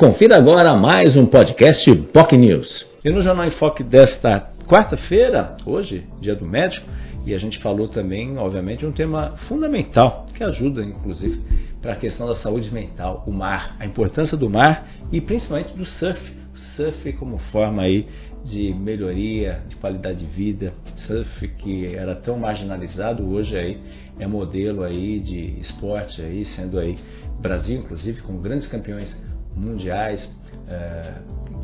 Confira agora mais um podcast POC News. E no Jornal em Foque desta quarta-feira, hoje, dia do médico, e a gente falou também, obviamente, de um tema fundamental que ajuda, inclusive, para a questão da saúde mental, o mar, a importância do mar e principalmente do surf. O surf como forma aí de melhoria de qualidade de vida, surf que era tão marginalizado hoje aí é modelo aí de esporte aí sendo aí Brasil inclusive com grandes campeões mundiais é,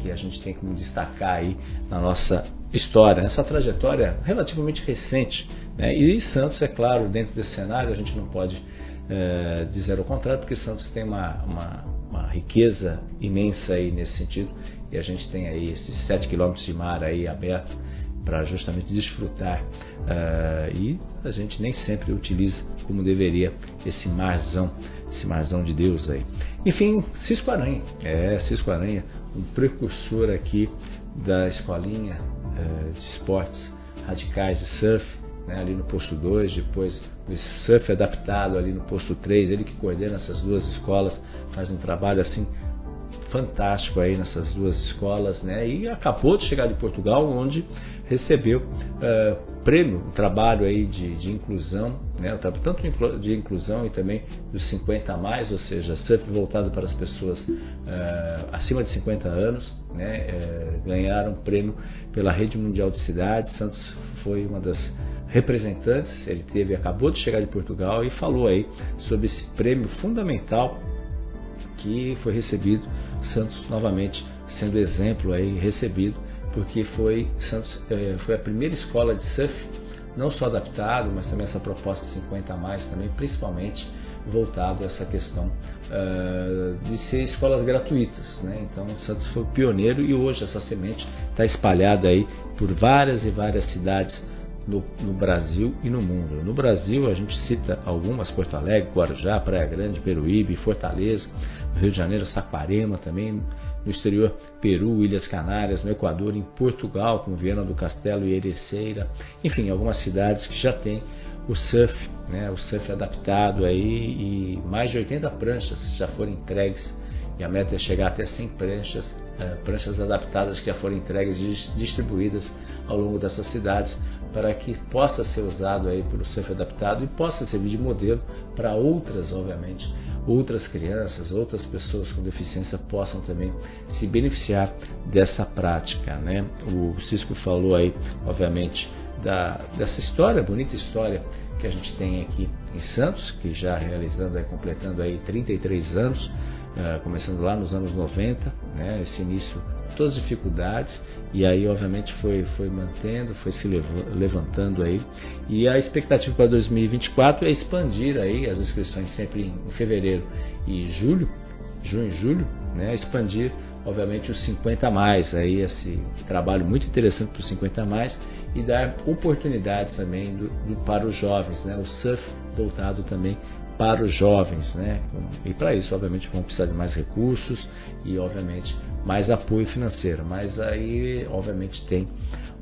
que a gente tem como destacar aí na nossa história, nessa trajetória relativamente recente. Né? E Santos, é claro, dentro desse cenário, a gente não pode é, dizer o contrário, porque Santos tem uma, uma, uma, riqueza imensa aí nesse sentido, e a gente tem aí esses 7 quilômetros de mar aí aberto para justamente desfrutar uh, e a gente nem sempre utiliza como deveria esse marzão, esse marzão de Deus aí. Enfim, Cisco Aranha, é Cisco Aranha, um precursor aqui da escolinha uh, de esportes radicais de surf, né, ali no posto 2, depois o surf adaptado ali no posto 3, ele que coordena essas duas escolas, faz um trabalho assim fantástico aí nessas duas escolas, né? E acabou de chegar de Portugal, onde recebeu uh, prêmio, um trabalho aí de, de inclusão, né? tanto de inclusão e também dos 50 a mais, ou seja, surf voltado para as pessoas uh, acima de 50 anos, né? Uh, ganharam prêmio pela Rede Mundial de Cidades. Santos foi uma das representantes, ele teve, acabou de chegar de Portugal e falou aí sobre esse prêmio fundamental que foi recebido, Santos novamente sendo exemplo aí recebido, porque foi Santos é, foi a primeira escola de surf, não só adaptado, mas também essa proposta 50 a mais também, principalmente voltado a essa questão uh, de ser escolas gratuitas, né? Então Santos foi pioneiro e hoje essa semente está espalhada aí por várias e várias cidades no, no, Brasil e no mundo. No Brasil, a gente cita algumas: Porto Alegre, Guarujá, Praia Grande, Peruíbe, Fortaleza, Rio de Janeiro, Saquarema também. No exterior, Peru, Ilhas Canárias, no Equador, em Portugal, como Viana do Castelo e Ereceira. Enfim, algumas cidades que já têm o surf, né, o surf adaptado aí e mais de 80 pranchas já foram entregues e a meta é chegar até 100 pranchas, uh, pranchas adaptadas que já foram entregues e distribuídas ao longo dessas cidades para que possa ser usado aí pelo surf adaptado e possa servir de modelo para outras, obviamente, outras crianças, outras pessoas com deficiência possam também se beneficiar dessa prática, né? O Cisco falou aí, obviamente, da, dessa história, bonita história que a gente tem aqui em Santos, que já realizando, aí, completando aí 33 anos, começando lá nos anos 90, né? Esse início todas as dificuldades e aí obviamente foi, foi mantendo, foi se levantando aí e a expectativa para 2024 é expandir aí as inscrições sempre em fevereiro e julho, junho e julho, né, expandir obviamente os 50 a mais aí esse trabalho muito interessante para os 50 a mais e dar oportunidades também do, do, para os jovens, né, o surf voltado também para os jovens, né? E para isso, obviamente, vão precisar de mais recursos e, obviamente, mais apoio financeiro. Mas aí, obviamente, tem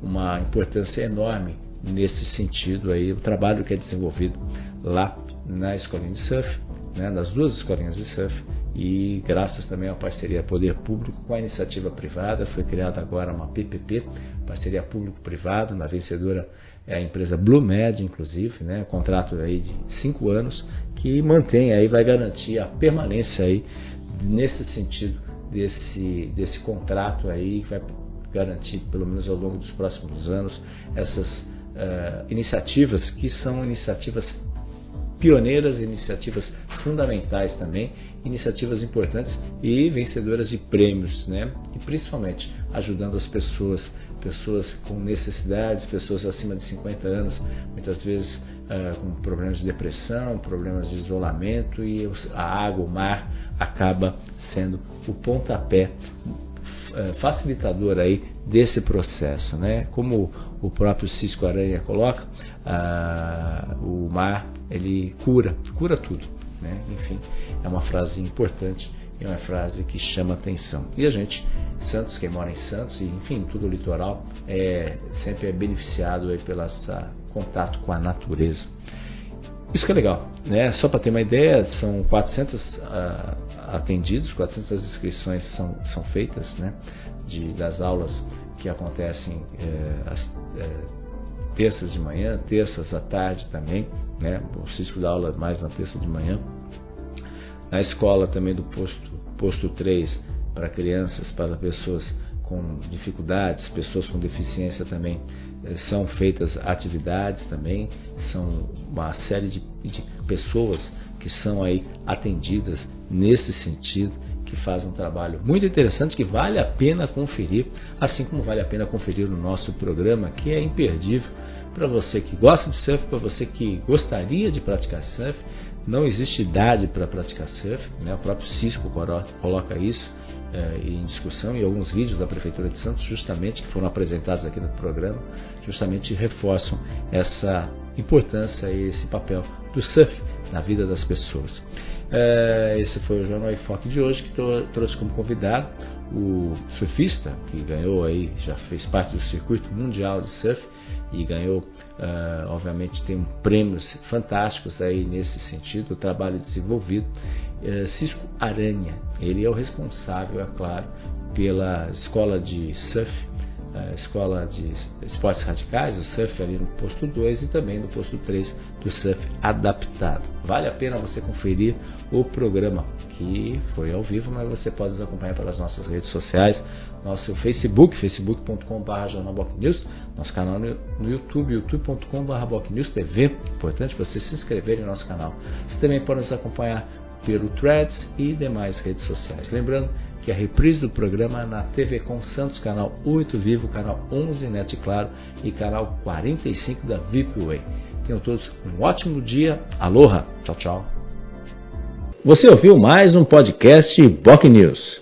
uma importância enorme nesse sentido aí o trabalho que é desenvolvido lá na escolinha de surf, né? nas duas escolinhas de surf e graças também à parceria poder público com a iniciativa privada foi criada agora uma PPP, parceria público-privado, na vencedora é a empresa BlueMed, inclusive, né, contrato aí de cinco anos que mantém aí, vai garantir a permanência aí nesse sentido desse, desse contrato aí, que vai garantir pelo menos ao longo dos próximos anos essas uh, iniciativas que são iniciativas pioneiras, iniciativas fundamentais também, iniciativas importantes e vencedoras de prêmios, né? E principalmente ajudando as pessoas pessoas com necessidades, pessoas acima de 50 anos, muitas vezes uh, com problemas de depressão, problemas de isolamento e a água, o mar acaba sendo o pontapé uh, facilitador aí desse processo, né? Como o próprio Cisco Aranha coloca, uh, o mar ele cura, cura tudo, né? Enfim, é uma frase importante é uma frase que chama atenção. E a gente, Santos, quem mora em Santos, e enfim, todo o litoral, é, sempre é beneficiado aí pelo contato com a natureza. Isso que é legal, né? Só para ter uma ideia, são 400 uh, atendidos, 400 inscrições são, são feitas né, de, das aulas que acontecem é, as, é, terças de manhã, terças à tarde também, né, o Cisco dá aula mais na terça de manhã. Na escola também do posto, posto 3, para crianças, para pessoas com dificuldades, pessoas com deficiência também, eh, são feitas atividades também, são uma série de, de pessoas que são aí atendidas nesse sentido, que fazem um trabalho muito interessante que vale a pena conferir, assim como vale a pena conferir o nosso programa, que é imperdível para você que gosta de surf, para você que gostaria de praticar surf. Não existe idade para praticar surf, né? o próprio Cisco coloca isso é, em discussão e alguns vídeos da Prefeitura de Santos, justamente que foram apresentados aqui no programa, justamente reforçam essa importância e esse papel do surf na vida das pessoas. É, esse foi o Jornal Enfoque de hoje, que trouxe como convidado o surfista, que ganhou aí, já fez parte do circuito mundial de surf e ganhou, uh, obviamente, tem prêmios fantásticos aí nesse sentido, o trabalho desenvolvido. Uh, Cisco Aranha, ele é o responsável, é claro, pela escola de surf escola de esportes radicais, o surf ali no posto 2 e também no posto 3 do surf adaptado. Vale a pena você conferir o programa que foi ao vivo, mas você pode nos acompanhar pelas nossas redes sociais, nosso Facebook, facebook.com.br jornalbocnews, nosso canal no YouTube, youtube.com.br TV. Importante você se inscrever em nosso canal. Você também pode nos acompanhar pelo Threads e demais redes sociais. Lembrando que a reprise do programa é na TV Com Santos, canal 8 Vivo, canal 11 Net Claro e canal 45 da VIPWay. Tenham todos um ótimo dia. Aloha! Tchau, tchau. Você ouviu mais um podcast Boc News.